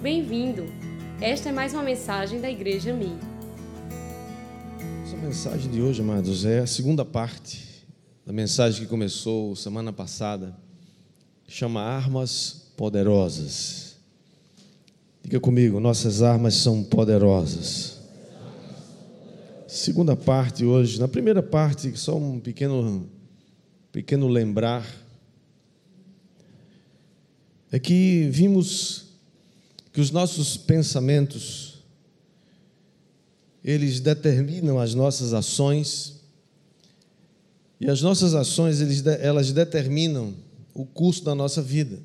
Bem-vindo! Esta é mais uma mensagem da Igreja Mi. Essa mensagem de hoje, amados, é a segunda parte da mensagem que começou semana passada. Chama Armas Poderosas. Diga comigo, nossas armas são poderosas. Segunda parte hoje. Na primeira parte, só um pequeno, pequeno lembrar. É que vimos que os nossos pensamentos eles determinam as nossas ações e as nossas ações eles, elas determinam o curso da nossa vida.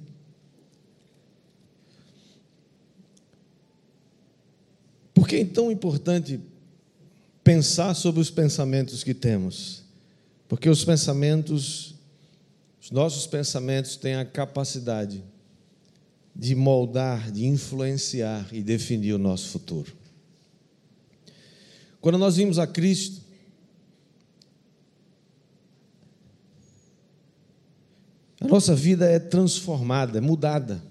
Por que é tão importante pensar sobre os pensamentos que temos? Porque os pensamentos, os nossos pensamentos têm a capacidade de moldar, de influenciar e definir o nosso futuro. Quando nós vimos a Cristo, a nossa vida é transformada, é mudada.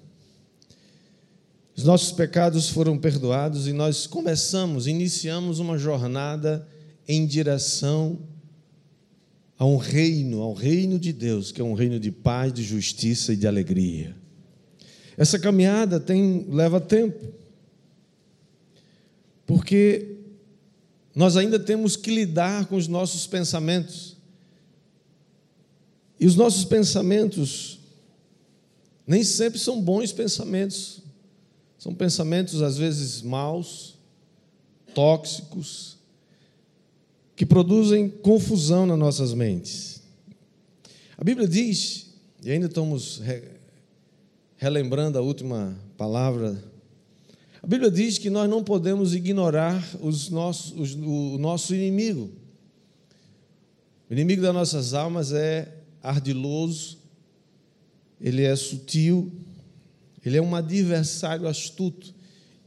Os nossos pecados foram perdoados e nós começamos, iniciamos uma jornada em direção a um reino, ao reino de Deus, que é um reino de paz, de justiça e de alegria. Essa caminhada tem leva tempo. Porque nós ainda temos que lidar com os nossos pensamentos. E os nossos pensamentos nem sempre são bons pensamentos. São pensamentos às vezes maus, tóxicos, que produzem confusão nas nossas mentes. A Bíblia diz, e ainda estamos relembrando a última palavra, a Bíblia diz que nós não podemos ignorar os nossos, os, o nosso inimigo. O inimigo das nossas almas é ardiloso, ele é sutil, ele é um adversário astuto.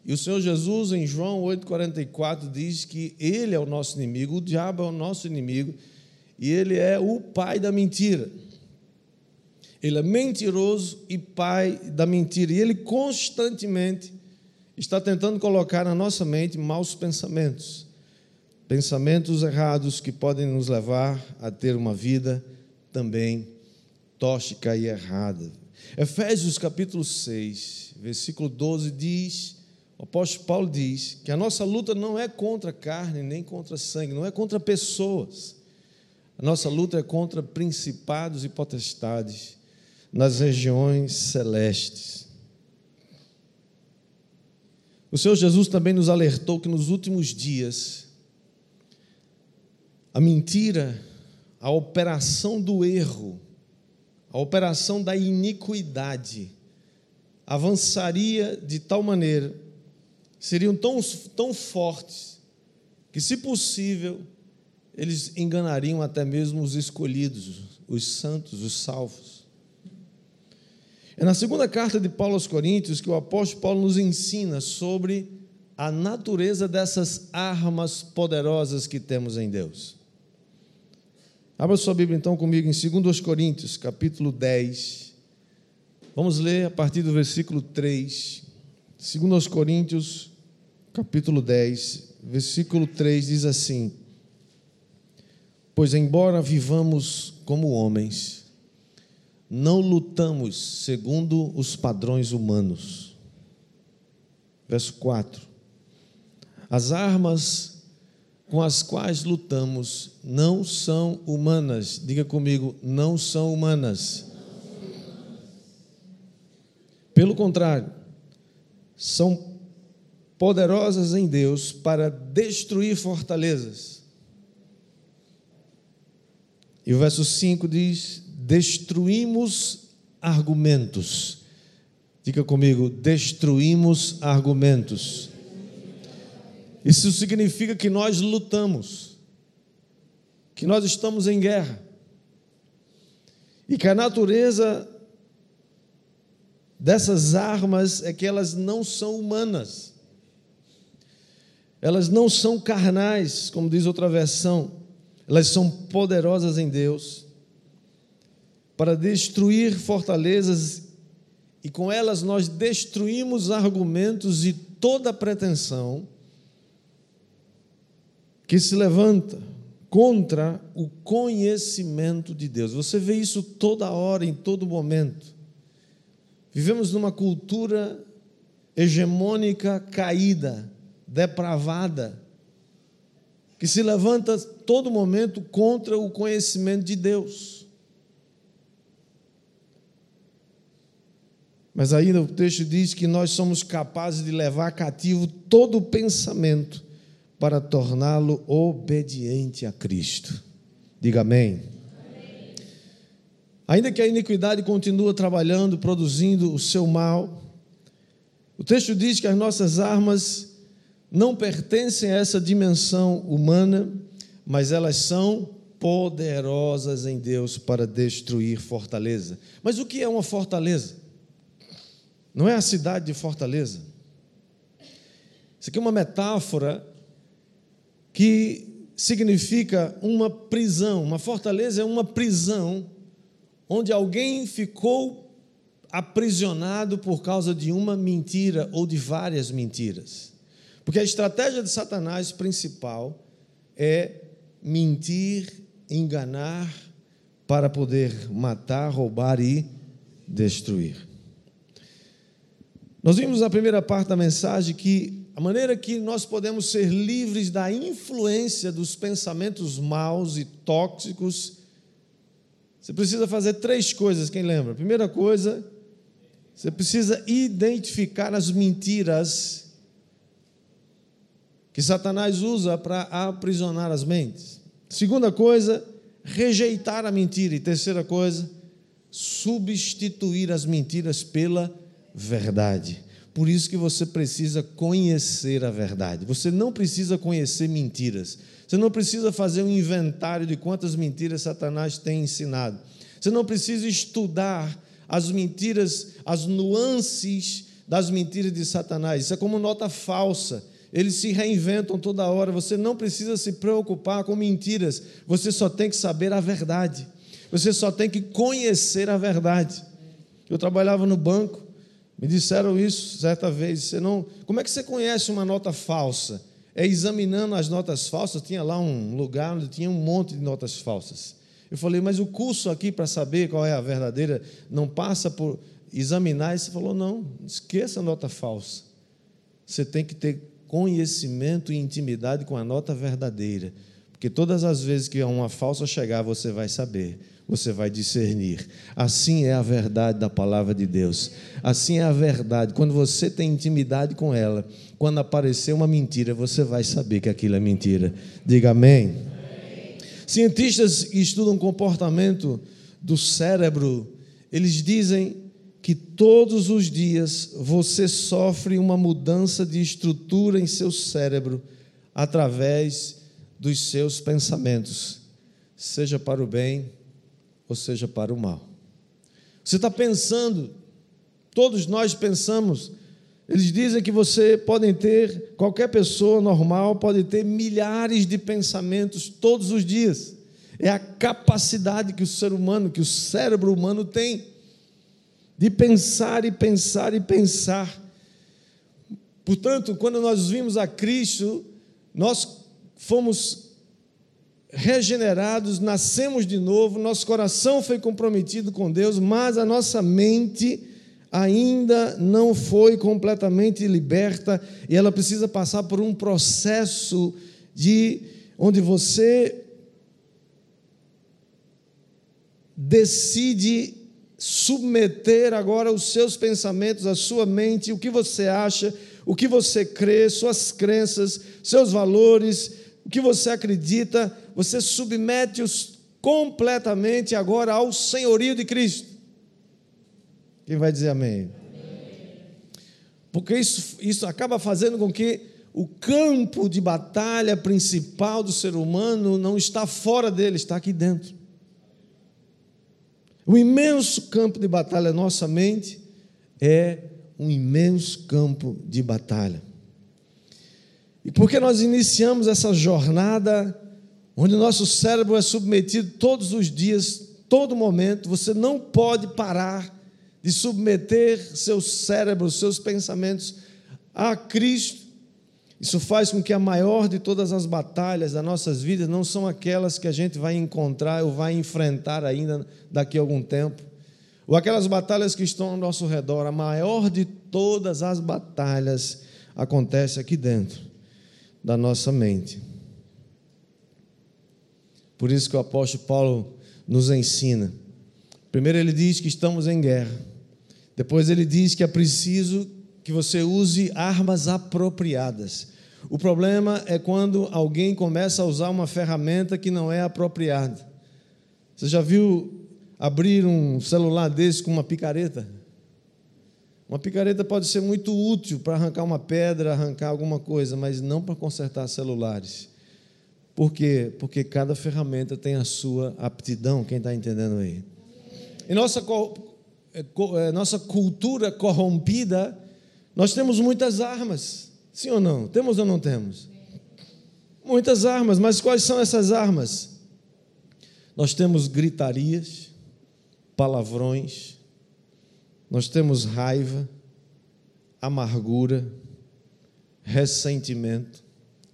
E o Senhor Jesus, em João 8,44, diz que ele é o nosso inimigo, o diabo é o nosso inimigo, e ele é o pai da mentira. Ele é mentiroso e pai da mentira. E ele constantemente está tentando colocar na nossa mente maus pensamentos. Pensamentos errados que podem nos levar a ter uma vida também tóxica e errada. Efésios capítulo 6, versículo 12 diz, o apóstolo Paulo diz que a nossa luta não é contra carne nem contra sangue, não é contra pessoas. A nossa luta é contra principados e potestades nas regiões celestes. O Senhor Jesus também nos alertou que nos últimos dias a mentira, a operação do erro, a operação da iniquidade avançaria de tal maneira, seriam tão, tão fortes, que, se possível, eles enganariam até mesmo os escolhidos, os santos, os salvos. É na segunda carta de Paulo aos Coríntios que o apóstolo Paulo nos ensina sobre a natureza dessas armas poderosas que temos em Deus. Abra sua Bíblia então comigo em 2 Coríntios, capítulo 10. Vamos ler a partir do versículo 3. 2 Coríntios, capítulo 10, versículo 3 diz assim: Pois embora vivamos como homens, não lutamos segundo os padrões humanos. Verso 4. As armas com as quais lutamos não são humanas. Diga comigo, não são humanas. Pelo contrário, são poderosas em Deus para destruir fortalezas. E o verso 5 diz: destruímos argumentos. Diga comigo, destruímos argumentos. Isso significa que nós lutamos, que nós estamos em guerra, e que a natureza dessas armas é que elas não são humanas, elas não são carnais, como diz outra versão, elas são poderosas em Deus para destruir fortalezas e com elas nós destruímos argumentos e toda pretensão que se levanta contra o conhecimento de Deus. Você vê isso toda hora, em todo momento. Vivemos numa cultura hegemônica caída, depravada, que se levanta todo momento contra o conhecimento de Deus. Mas ainda o texto diz que nós somos capazes de levar cativo todo o pensamento para torná-lo obediente a Cristo. Diga amém. amém. Ainda que a iniquidade continue trabalhando, produzindo o seu mal, o texto diz que as nossas armas não pertencem a essa dimensão humana, mas elas são poderosas em Deus para destruir fortaleza. Mas o que é uma fortaleza? Não é a cidade de Fortaleza. Isso aqui é uma metáfora que significa uma prisão. Uma fortaleza é uma prisão onde alguém ficou aprisionado por causa de uma mentira ou de várias mentiras. Porque a estratégia de Satanás principal é mentir, enganar, para poder matar, roubar e destruir. Nós vimos na primeira parte da mensagem que a maneira que nós podemos ser livres da influência dos pensamentos maus e tóxicos, você precisa fazer três coisas, quem lembra? Primeira coisa, você precisa identificar as mentiras que Satanás usa para aprisionar as mentes. Segunda coisa, rejeitar a mentira. E terceira coisa, substituir as mentiras pela verdade. Por isso que você precisa conhecer a verdade. Você não precisa conhecer mentiras. Você não precisa fazer um inventário de quantas mentiras Satanás tem ensinado. Você não precisa estudar as mentiras, as nuances das mentiras de Satanás. Isso é como nota falsa. Eles se reinventam toda hora. Você não precisa se preocupar com mentiras. Você só tem que saber a verdade. Você só tem que conhecer a verdade. Eu trabalhava no banco me disseram isso certa vez. Você não, como é que você conhece uma nota falsa? É examinando as notas falsas. Tinha lá um lugar onde tinha um monte de notas falsas. Eu falei, mas o curso aqui para saber qual é a verdadeira não passa por examinar. E você falou, não, esqueça a nota falsa. Você tem que ter conhecimento e intimidade com a nota verdadeira. Porque todas as vezes que uma falsa chegar, você vai saber você vai discernir. Assim é a verdade da palavra de Deus. Assim é a verdade. Quando você tem intimidade com ela, quando aparecer uma mentira, você vai saber que aquilo é mentira. Diga amém. amém. Cientistas que estudam comportamento do cérebro, eles dizem que todos os dias você sofre uma mudança de estrutura em seu cérebro através dos seus pensamentos, seja para o bem ou seja para o mal. Você está pensando, todos nós pensamos, eles dizem que você pode ter, qualquer pessoa normal pode ter milhares de pensamentos todos os dias. É a capacidade que o ser humano, que o cérebro humano tem de pensar e pensar e pensar. Portanto, quando nós vimos a Cristo, nós fomos regenerados, nascemos de novo, nosso coração foi comprometido com Deus, mas a nossa mente ainda não foi completamente liberta e ela precisa passar por um processo de onde você decide submeter agora os seus pensamentos, a sua mente, o que você acha, o que você crê, suas crenças, seus valores, o que você acredita, você submete-os completamente agora ao senhorio de Cristo. Quem vai dizer amém? amém? Porque isso, isso acaba fazendo com que o campo de batalha principal do ser humano não está fora dele, está aqui dentro. O imenso campo de batalha, nossa mente, é um imenso campo de batalha. E porque nós iniciamos essa jornada onde o nosso cérebro é submetido todos os dias, todo momento, você não pode parar de submeter seu cérebro, seus pensamentos a Cristo. Isso faz com que a maior de todas as batalhas das nossas vidas não são aquelas que a gente vai encontrar ou vai enfrentar ainda daqui a algum tempo, ou aquelas batalhas que estão ao nosso redor. A maior de todas as batalhas acontece aqui dentro da nossa mente. Por isso que o apóstolo Paulo nos ensina. Primeiro ele diz que estamos em guerra. Depois ele diz que é preciso que você use armas apropriadas. O problema é quando alguém começa a usar uma ferramenta que não é apropriada. Você já viu abrir um celular desse com uma picareta? Uma picareta pode ser muito útil para arrancar uma pedra, arrancar alguma coisa, mas não para consertar celulares. Por quê? Porque cada ferramenta tem a sua aptidão, quem está entendendo aí? Em nossa, é, é, nossa cultura corrompida, nós temos muitas armas, sim ou não? Temos ou não temos? Muitas armas, mas quais são essas armas? Nós temos gritarias, palavrões, nós temos raiva, amargura, ressentimento,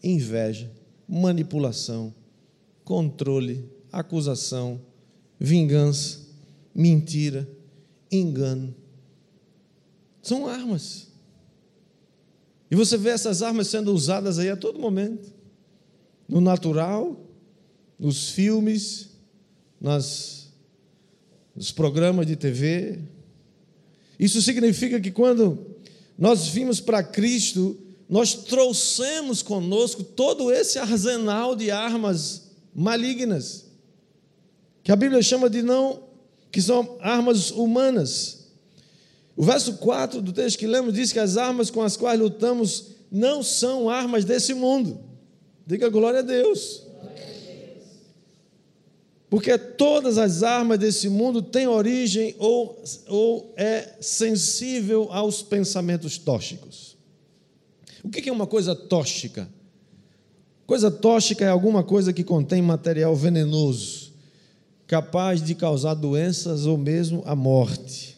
inveja, manipulação, controle, acusação, vingança, mentira, engano. São armas. E você vê essas armas sendo usadas aí a todo momento. No natural, nos filmes, nas, nos programas de TV. Isso significa que quando nós vimos para Cristo, nós trouxemos conosco todo esse arsenal de armas malignas, que a Bíblia chama de não, que são armas humanas. O verso 4 do texto que lemos diz que as armas com as quais lutamos não são armas desse mundo. Diga glória a Deus. Porque todas as armas desse mundo têm origem ou, ou é sensível aos pensamentos tóxicos. O que é uma coisa tóxica? Coisa tóxica é alguma coisa que contém material venenoso, capaz de causar doenças ou mesmo a morte.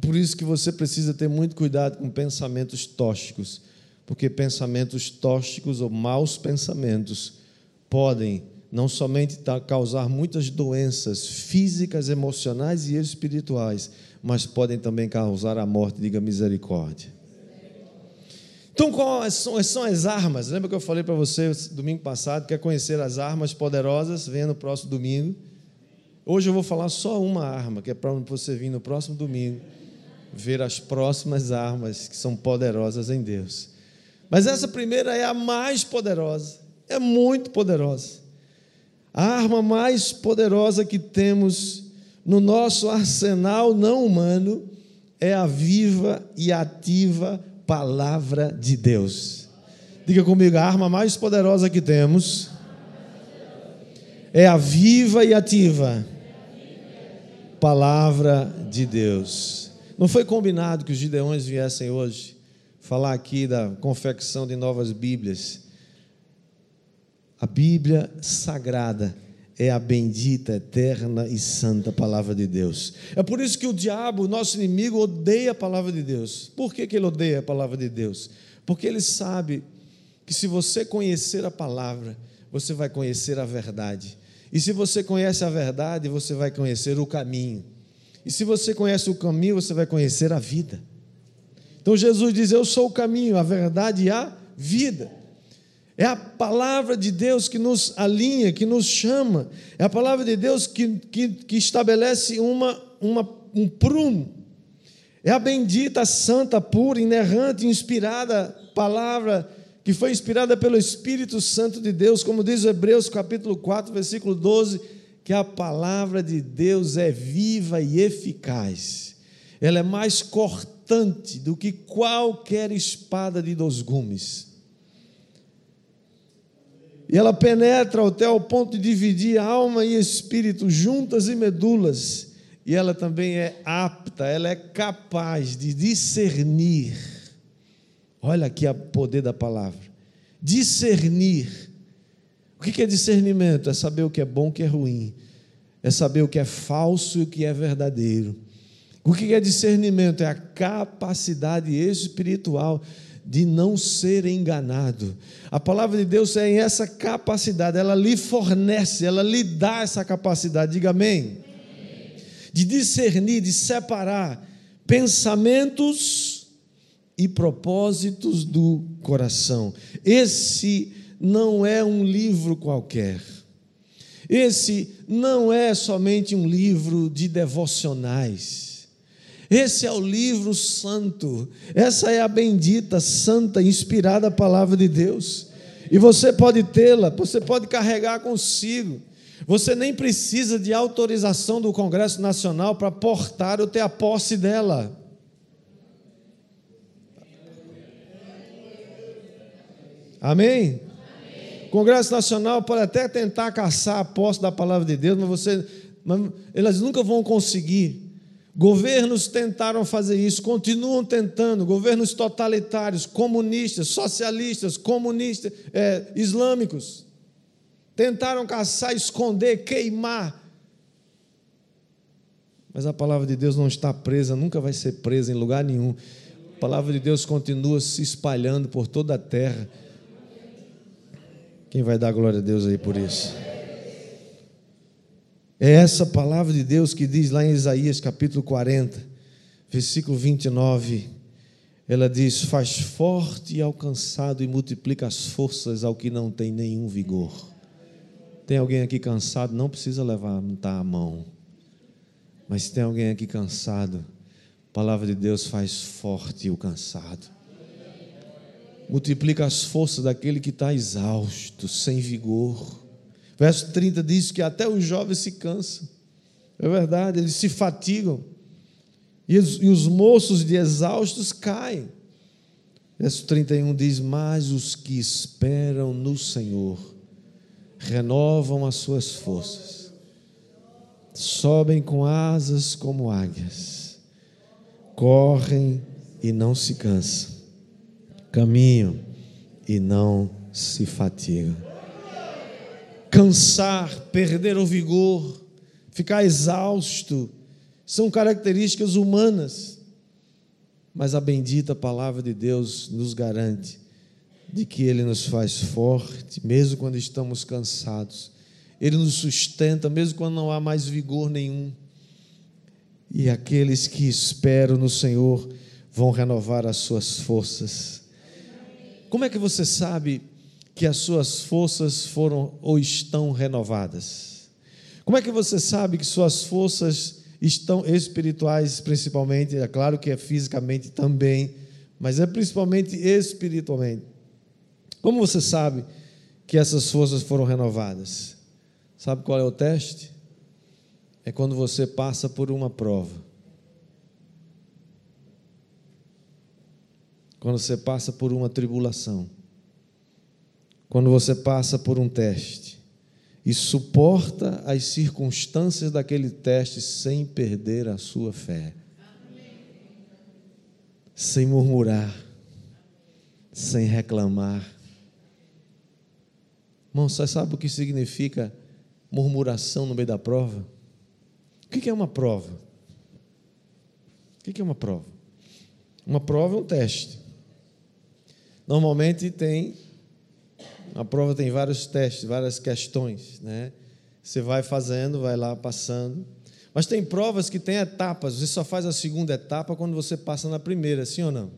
Por isso que você precisa ter muito cuidado com pensamentos tóxicos, porque pensamentos tóxicos ou maus pensamentos podem não somente causar muitas doenças físicas, emocionais e espirituais, mas podem também causar a morte, diga misericórdia. Então, quais são as armas? Lembra que eu falei para você domingo passado, quer conhecer as armas poderosas? Venha no próximo domingo. Hoje eu vou falar só uma arma, que é para você vir no próximo domingo ver as próximas armas que são poderosas em Deus. Mas essa primeira é a mais poderosa, é muito poderosa. A arma mais poderosa que temos no nosso arsenal não humano é a viva e ativa palavra de Deus. Diga comigo, a arma mais poderosa que temos é a viva e ativa palavra de Deus. Não foi combinado que os gideões viessem hoje falar aqui da confecção de novas Bíblias. A Bíblia sagrada é a bendita, eterna e santa palavra de Deus. É por isso que o diabo, nosso inimigo, odeia a palavra de Deus. Por que, que ele odeia a palavra de Deus? Porque ele sabe que se você conhecer a palavra, você vai conhecer a verdade. E se você conhece a verdade, você vai conhecer o caminho. E se você conhece o caminho, você vai conhecer a vida. Então Jesus diz: Eu sou o caminho, a verdade e a vida. É a palavra de Deus que nos alinha, que nos chama. É a palavra de Deus que, que, que estabelece uma, uma, um prumo. É a bendita, santa, pura, inerrante, inspirada palavra que foi inspirada pelo Espírito Santo de Deus, como diz Hebreus capítulo 4, versículo 12 que a palavra de Deus é viva e eficaz. Ela é mais cortante do que qualquer espada de dois gumes. E ela penetra até o ponto de dividir alma e espírito, juntas e medulas. E ela também é apta, ela é capaz de discernir. Olha aqui o poder da palavra. Discernir o que é discernimento? É saber o que é bom o que é ruim, é saber o que é falso e o que é verdadeiro. O que é discernimento? É a capacidade espiritual de não ser enganado. A palavra de Deus é em essa capacidade, ela lhe fornece, ela lhe dá essa capacidade. Diga amém. De discernir, de separar pensamentos e propósitos do coração. Esse não é um livro qualquer. Esse não é somente um livro de devocionais. Esse é o livro santo, essa é a bendita, santa, inspirada palavra de Deus. E você pode tê-la, você pode carregar consigo. Você nem precisa de autorização do Congresso Nacional para portar ou ter a posse dela. Amém? O Congresso Nacional pode até tentar caçar a posse da palavra de Deus, mas você, mas elas nunca vão conseguir Governos tentaram fazer isso, continuam tentando, governos totalitários, comunistas, socialistas, comunistas, é, islâmicos. Tentaram caçar, esconder, queimar. Mas a palavra de Deus não está presa, nunca vai ser presa em lugar nenhum. A palavra de Deus continua se espalhando por toda a terra. Quem vai dar glória a Deus aí por isso? É essa palavra de Deus que diz lá em Isaías capítulo 40, versículo 29. Ela diz: Faz forte e alcançado e multiplica as forças ao que não tem nenhum vigor. Tem alguém aqui cansado? Não precisa levantar a mão. Mas tem alguém aqui cansado? A palavra de Deus faz forte o cansado. Multiplica as forças daquele que está exausto, sem vigor. Verso 30 diz que até os jovens se cansam. É verdade, eles se fatigam. E os, e os moços de exaustos caem. Verso 31 diz: Mas os que esperam no Senhor renovam as suas forças, sobem com asas como águias, correm e não se cansam, caminham e não se fatigam cansar, perder o vigor, ficar exausto, são características humanas. Mas a bendita palavra de Deus nos garante de que Ele nos faz forte, mesmo quando estamos cansados. Ele nos sustenta, mesmo quando não há mais vigor nenhum. E aqueles que esperam no Senhor vão renovar as suas forças. Como é que você sabe que as suas forças foram ou estão renovadas? Como é que você sabe que suas forças estão espirituais, principalmente? É claro que é fisicamente também, mas é principalmente espiritualmente. Como você sabe que essas forças foram renovadas? Sabe qual é o teste? É quando você passa por uma prova. Quando você passa por uma tribulação quando você passa por um teste e suporta as circunstâncias daquele teste sem perder a sua fé, sem murmurar, sem reclamar. Irmão, você sabe o que significa murmuração no meio da prova? O que é uma prova? O que é uma prova? Uma prova é um teste. Normalmente tem a prova tem vários testes, várias questões, né? Você vai fazendo, vai lá passando. Mas tem provas que tem etapas. Você só faz a segunda etapa quando você passa na primeira, sim ou não?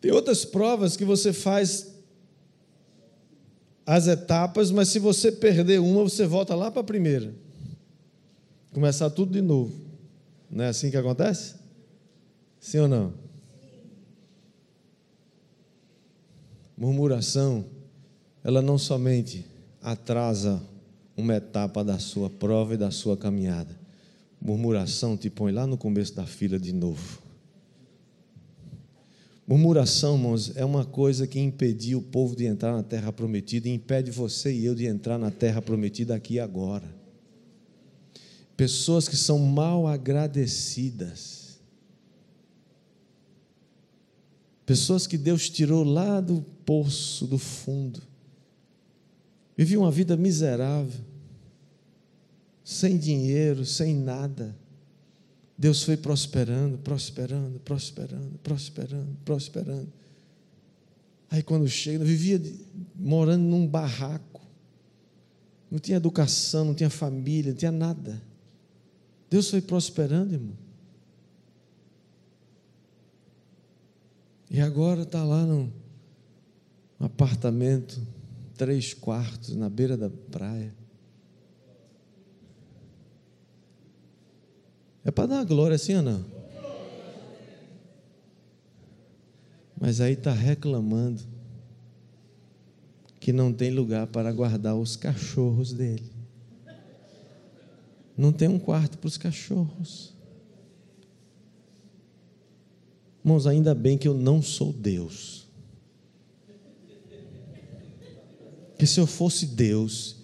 Tem outras provas que você faz as etapas, mas se você perder uma, você volta lá para a primeira. Começar tudo de novo. Não é assim que acontece? Sim ou não? Murmuração, ela não somente atrasa uma etapa da sua prova e da sua caminhada. Murmuração te põe lá no começo da fila de novo. Murmuração, irmãos, é uma coisa que impediu o povo de entrar na terra prometida e impede você e eu de entrar na terra prometida aqui agora. Pessoas que são mal agradecidas Pessoas que Deus tirou lá do poço, do fundo. Viviam uma vida miserável, sem dinheiro, sem nada. Deus foi prosperando, prosperando, prosperando, prosperando, prosperando. Aí quando chega, vivia morando num barraco. Não tinha educação, não tinha família, não tinha nada. Deus foi prosperando, irmão. E agora está lá num apartamento, três quartos, na beira da praia. É para dar glória assim ou não? Mas aí está reclamando que não tem lugar para guardar os cachorros dele. Não tem um quarto para os cachorros. Irmãos, ainda bem que eu não sou Deus. Que se eu fosse Deus,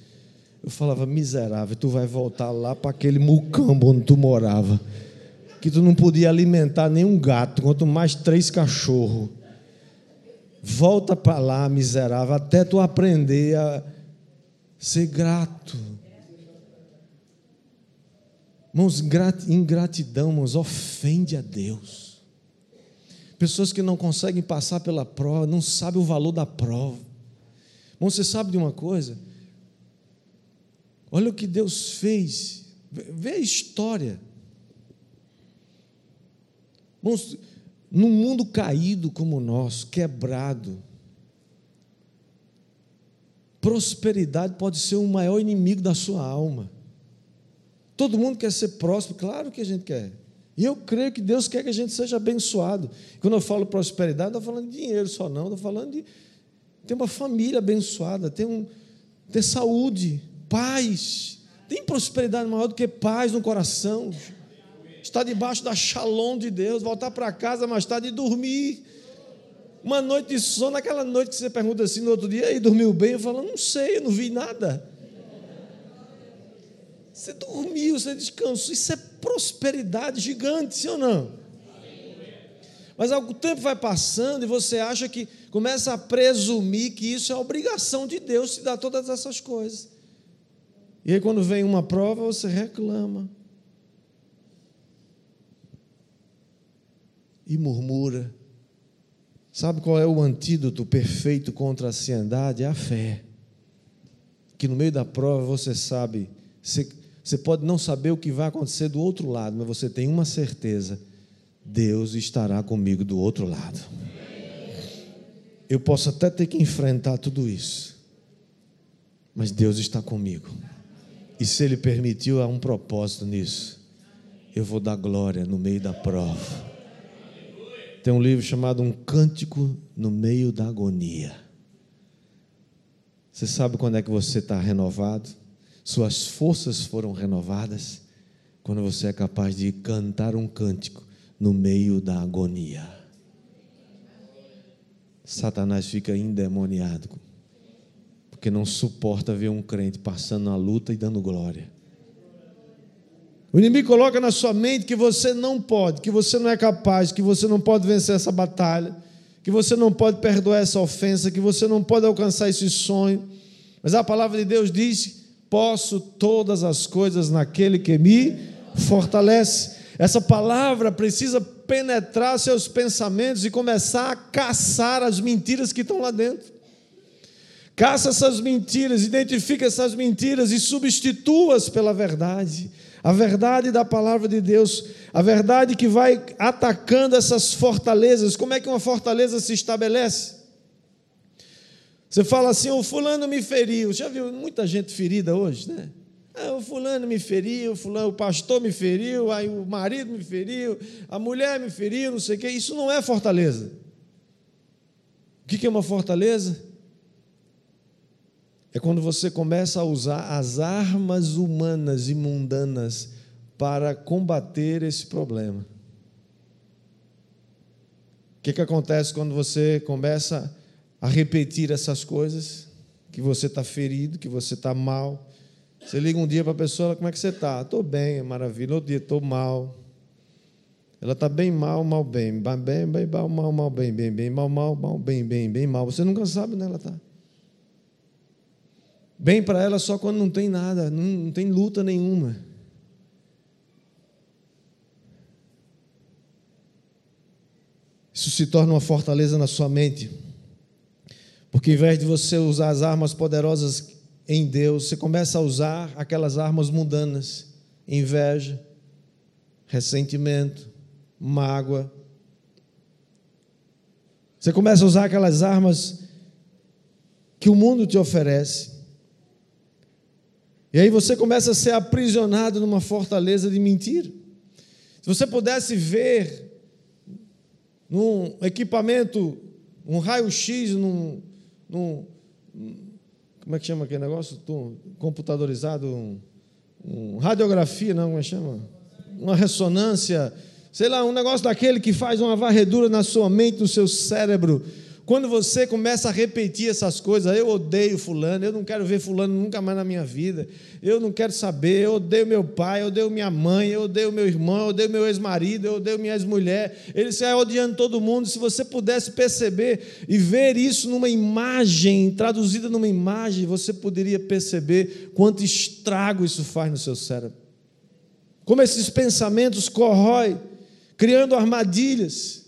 eu falava, miserável, tu vai voltar lá para aquele mucambo onde tu morava. Que tu não podia alimentar nenhum gato, quanto mais três cachorros. Volta para lá, miserável, até tu aprender a ser grato. Irmãos, ingratidão, irmãos, ofende a Deus. Pessoas que não conseguem passar pela prova, não sabem o valor da prova. Irmão, você sabe de uma coisa? Olha o que Deus fez. Vê a história. Irmãos, num mundo caído como o nosso, quebrado, prosperidade pode ser o maior inimigo da sua alma. Todo mundo quer ser próspero, claro que a gente quer. E eu creio que Deus quer que a gente seja abençoado. Quando eu falo prosperidade, não estou falando de dinheiro só, não, estou falando de ter uma família abençoada, ter, um, ter saúde, paz. Tem prosperidade maior do que paz no coração estar debaixo da shalom de Deus, voltar para casa mais tarde e dormir. Uma noite de sono, aquela noite que você pergunta assim no outro dia, e dormiu bem? Eu falo, não sei, eu não vi nada. Você dormiu, você descansou, isso é prosperidade gigante, sim ou não? Mas o tempo vai passando e você acha que começa a presumir que isso é obrigação de Deus te dar todas essas coisas. E aí, quando vem uma prova, você reclama. e murmura. Sabe qual é o antídoto perfeito contra a ansiedade? É a fé. Que no meio da prova você sabe, você, você pode não saber o que vai acontecer do outro lado, mas você tem uma certeza: Deus estará comigo do outro lado. Eu posso até ter que enfrentar tudo isso, mas Deus está comigo. E se Ele permitiu, há um propósito nisso. Eu vou dar glória no meio da prova. Tem um livro chamado Um Cântico no Meio da Agonia. Você sabe quando é que você está renovado? Suas forças foram renovadas quando você é capaz de cantar um cântico no meio da agonia. Satanás fica endemoniado, porque não suporta ver um crente passando a luta e dando glória. O inimigo coloca na sua mente que você não pode, que você não é capaz, que você não pode vencer essa batalha, que você não pode perdoar essa ofensa, que você não pode alcançar esse sonho. Mas a palavra de Deus diz: posso todas as coisas naquele que me fortalece. Essa palavra precisa penetrar seus pensamentos e começar a caçar as mentiras que estão lá dentro. Caça essas mentiras, identifica essas mentiras e substitua-as pela verdade a verdade da palavra de Deus, a verdade que vai atacando essas fortalezas. Como é que uma fortaleza se estabelece? Você fala assim: o fulano me feriu. Já viu muita gente ferida hoje, né? Ah, o fulano me feriu, o, fulano, o pastor me feriu, aí o marido me feriu, a mulher me feriu, não sei o quê. Isso não é fortaleza. O que é uma fortaleza? É quando você começa a usar as armas humanas e mundanas para combater esse problema. O que, que acontece quando você começa a repetir essas coisas? Que você está ferido, que você está mal. Você liga um dia para a pessoa, como é que você está? Estou bem, é maravilha. Outro dia, estou mal. Ela está bem, mal, mal, bem. Bem, bem, mal, mal, mal, bem, bem, bem, mal, mal, mal, bem, bem, bem, mal. Você nunca sabe onde ela está. Bem para ela só quando não tem nada, não, não tem luta nenhuma. Isso se torna uma fortaleza na sua mente. Porque em vez de você usar as armas poderosas em Deus, você começa a usar aquelas armas mundanas: inveja, ressentimento, mágoa. Você começa a usar aquelas armas que o mundo te oferece. E aí você começa a ser aprisionado numa fortaleza de mentira. Se você pudesse ver num equipamento, um raio-x, num, num, Como é que chama aquele negócio? Computadorizado, um, um radiografia, não, como é que chama? Uma ressonância, sei lá, um negócio daquele que faz uma varredura na sua mente, no seu cérebro quando você começa a repetir essas coisas, eu odeio fulano, eu não quero ver fulano nunca mais na minha vida, eu não quero saber, eu odeio meu pai, eu odeio minha mãe, eu odeio meu irmão, eu odeio meu ex-marido, eu odeio minha ex-mulher, ele sai odiando todo mundo. Se você pudesse perceber e ver isso numa imagem, traduzida numa imagem, você poderia perceber quanto estrago isso faz no seu cérebro. Como esses pensamentos corroem, criando armadilhas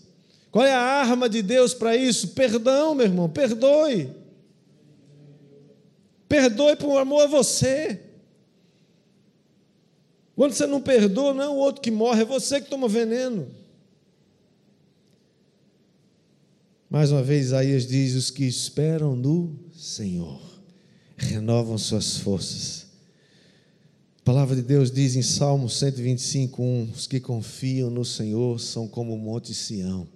qual é a arma de Deus para isso? Perdão, meu irmão, perdoe. Perdoe por amor a você. Quando você não perdoa, não é o outro que morre, é você que toma veneno. Mais uma vez, Isaías diz: os que esperam no Senhor renovam suas forças. A palavra de Deus diz em Salmo 125, 1: os que confiam no Senhor são como o monte Sião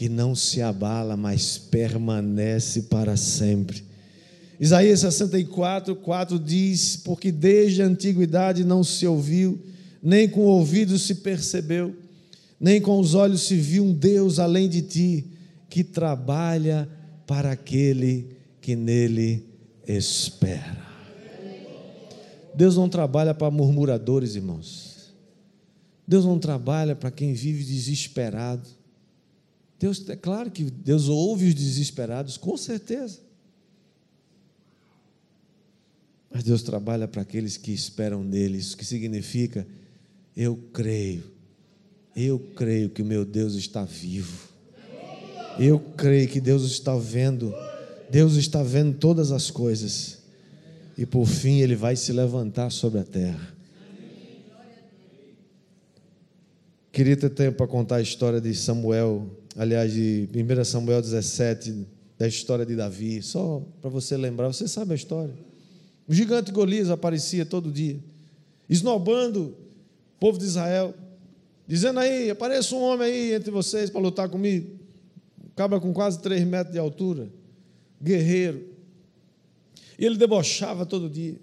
que não se abala, mas permanece para sempre. Isaías 64, 4 diz: Porque desde a antiguidade não se ouviu, nem com o ouvido se percebeu, nem com os olhos se viu um Deus além de ti, que trabalha para aquele que nele espera. Deus não trabalha para murmuradores, irmãos. Deus não trabalha para quem vive desesperado. Deus, é claro que Deus ouve os desesperados, com certeza. Mas Deus trabalha para aqueles que esperam nele, isso que significa, eu creio, eu creio que o meu Deus está vivo, eu creio que Deus está vendo, Deus está vendo todas as coisas, e por fim ele vai se levantar sobre a terra. Queria ter tempo para contar a história de Samuel aliás, de 1 Samuel 17, da história de Davi, só para você lembrar, você sabe a história. O gigante Golias aparecia todo dia, esnobando o povo de Israel, dizendo aí: apareça um homem aí entre vocês para lutar comigo. Cabra com quase 3 metros de altura, guerreiro. E ele debochava todo dia.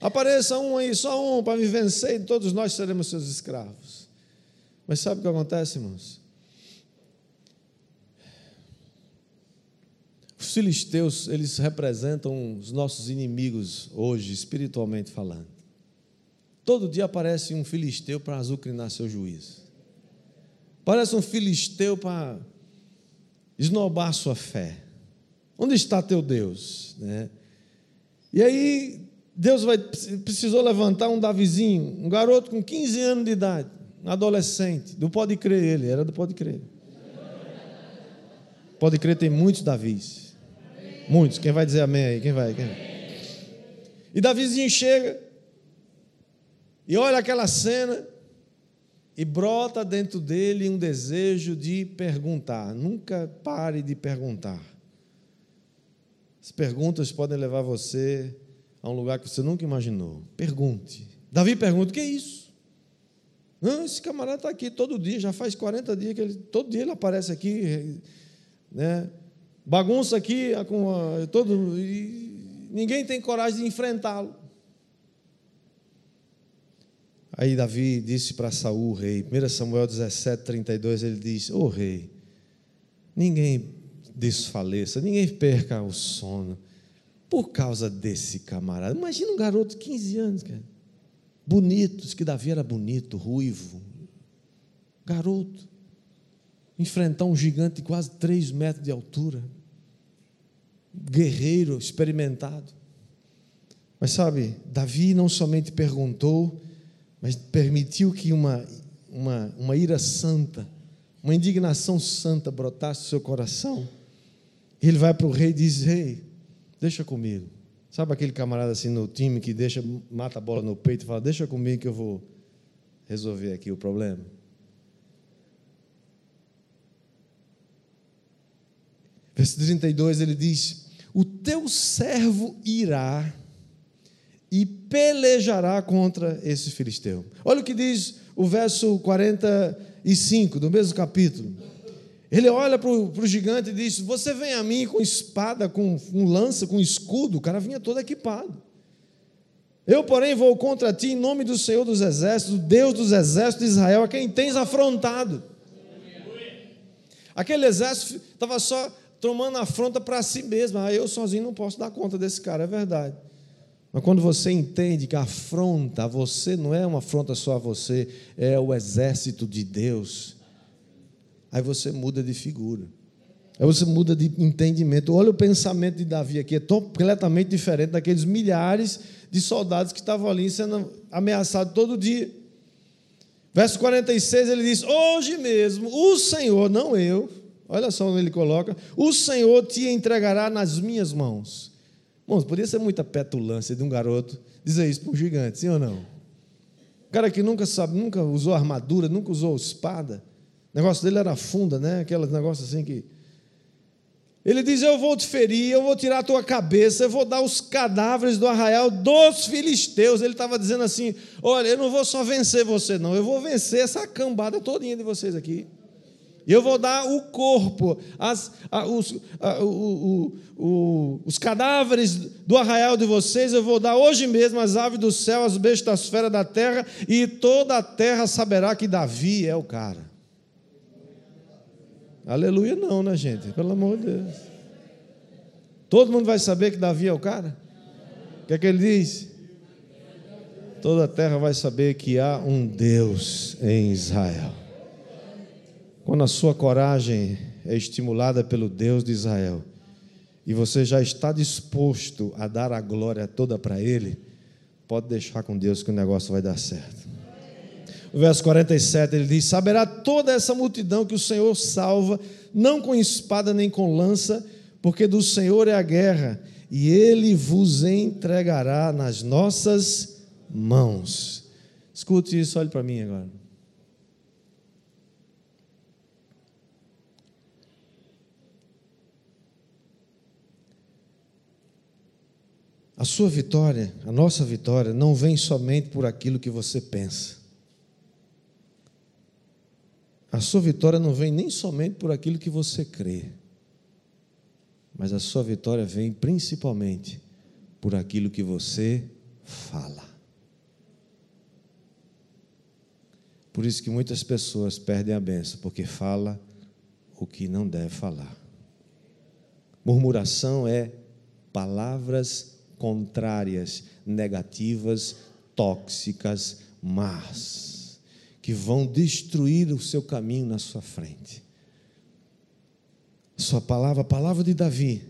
Apareça um aí, só um, para me vencer, e todos nós seremos seus escravos. Mas sabe o que acontece, irmãos? Filisteus, eles representam os nossos inimigos hoje, espiritualmente falando. Todo dia aparece um filisteu para azucrinar seu juízo. Parece um filisteu para esnobar sua fé. Onde está teu Deus? Né? E aí, Deus vai, precisou levantar um Davizinho, um garoto com 15 anos de idade, um adolescente, do Pode Crer ele, era do Pode Crer. Pode Crer tem muitos Davis. Muitos. Quem vai dizer amém aí? Quem vai? Quem vai? E Davizinho chega e olha aquela cena e brota dentro dele um desejo de perguntar. Nunca pare de perguntar. As perguntas podem levar você a um lugar que você nunca imaginou. Pergunte. Davi pergunta: o que é isso? Não, esse camarada está aqui todo dia, já faz 40 dias que ele, todo dia ele aparece aqui, né? Bagunça aqui, com todo, e ninguém tem coragem de enfrentá-lo. Aí Davi disse para Saul, rei, 1 Samuel 17, 32, ele diz: Ô oh, rei, ninguém desfaleça, ninguém perca o sono por causa desse camarada. Imagina um garoto de 15 anos, cara. Bonito, diz que Davi era bonito, ruivo. Garoto. Enfrentar um gigante de quase 3 metros de altura guerreiro experimentado. Mas sabe, Davi não somente perguntou, mas permitiu que uma, uma, uma ira santa, uma indignação santa brotasse do seu coração, ele vai para o rei e diz: Rei, deixa comigo. Sabe aquele camarada assim no time que deixa, mata a bola no peito e fala: Deixa comigo que eu vou resolver aqui o problema? Verso 32 ele diz: O teu servo irá e pelejará contra esse filisteu. Olha o que diz o verso 45 do mesmo capítulo. Ele olha para o gigante e diz: Você vem a mim com espada, com, com lança, com escudo. O cara vinha todo equipado. Eu, porém, vou contra ti em nome do Senhor dos Exércitos, Deus dos Exércitos de Israel, a quem tens afrontado. Aquele exército estava só tomando afronta para si mesmo. Ah, eu sozinho não posso dar conta desse cara, é verdade. Mas quando você entende que a afronta a você não é uma afronta só a você, é o exército de Deus, aí você muda de figura. Aí você muda de entendimento. Olha o pensamento de Davi aqui, é completamente diferente daqueles milhares de soldados que estavam ali sendo ameaçados todo dia. Verso 46 ele diz: Hoje mesmo o Senhor, não eu, Olha só onde ele coloca: O Senhor te entregará nas minhas mãos. Irmãos, podia ser muita petulância de um garoto dizer isso para um gigante, sim ou não? O cara que nunca sabe, nunca usou armadura, nunca usou espada. O negócio dele era funda, né? Aqueles negócios assim que. Ele diz: Eu vou te ferir, eu vou tirar a tua cabeça, eu vou dar os cadáveres do arraial dos filisteus. Ele estava dizendo assim: Olha, eu não vou só vencer você, não, eu vou vencer essa cambada todinha de vocês aqui. Eu vou dar o corpo, as, a, os, a, o, o, o, os cadáveres do arraial de vocês, eu vou dar hoje mesmo as aves do céu, as bestas feras da terra, e toda a terra saberá que Davi é o cara. Aleluia, não, né, gente? Pelo amor de Deus. Todo mundo vai saber que Davi é o cara? O que é que ele diz? Toda a terra vai saber que há um Deus em Israel. Quando a sua coragem é estimulada pelo Deus de Israel e você já está disposto a dar a glória toda para Ele, pode deixar com Deus que o negócio vai dar certo. O verso 47 ele diz: Saberá toda essa multidão que o Senhor salva, não com espada nem com lança, porque do Senhor é a guerra, e Ele vos entregará nas nossas mãos. Escute isso, olhe para mim agora. Sua vitória, a nossa vitória, não vem somente por aquilo que você pensa. A sua vitória não vem nem somente por aquilo que você crê. Mas a sua vitória vem principalmente por aquilo que você fala. Por isso que muitas pessoas perdem a benção, porque fala o que não deve falar. Murmuração é palavras contrárias, negativas, tóxicas, más, que vão destruir o seu caminho na sua frente. Sua palavra, a palavra de Davi,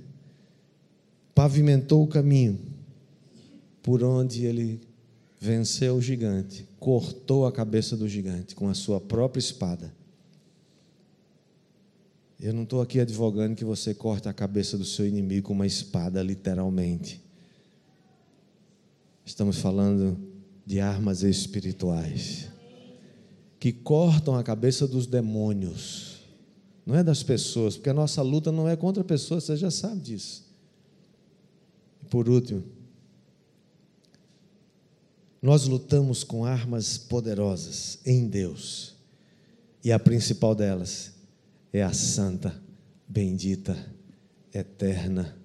pavimentou o caminho por onde ele venceu o gigante, cortou a cabeça do gigante com a sua própria espada. Eu não estou aqui advogando que você corte a cabeça do seu inimigo com uma espada, literalmente. Estamos falando de armas espirituais que cortam a cabeça dos demônios, não é das pessoas, porque a nossa luta não é contra pessoas, você já sabe disso. Por último, nós lutamos com armas poderosas em Deus, e a principal delas é a santa, bendita, eterna,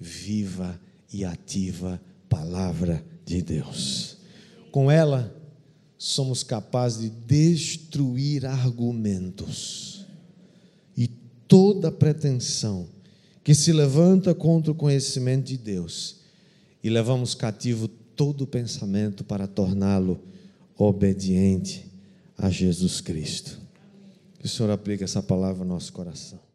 viva e ativa palavra de Deus. Com ela, somos capazes de destruir argumentos e toda pretensão que se levanta contra o conhecimento de Deus e levamos cativo todo pensamento para torná-lo obediente a Jesus Cristo. Que o Senhor aplique essa palavra ao nosso coração.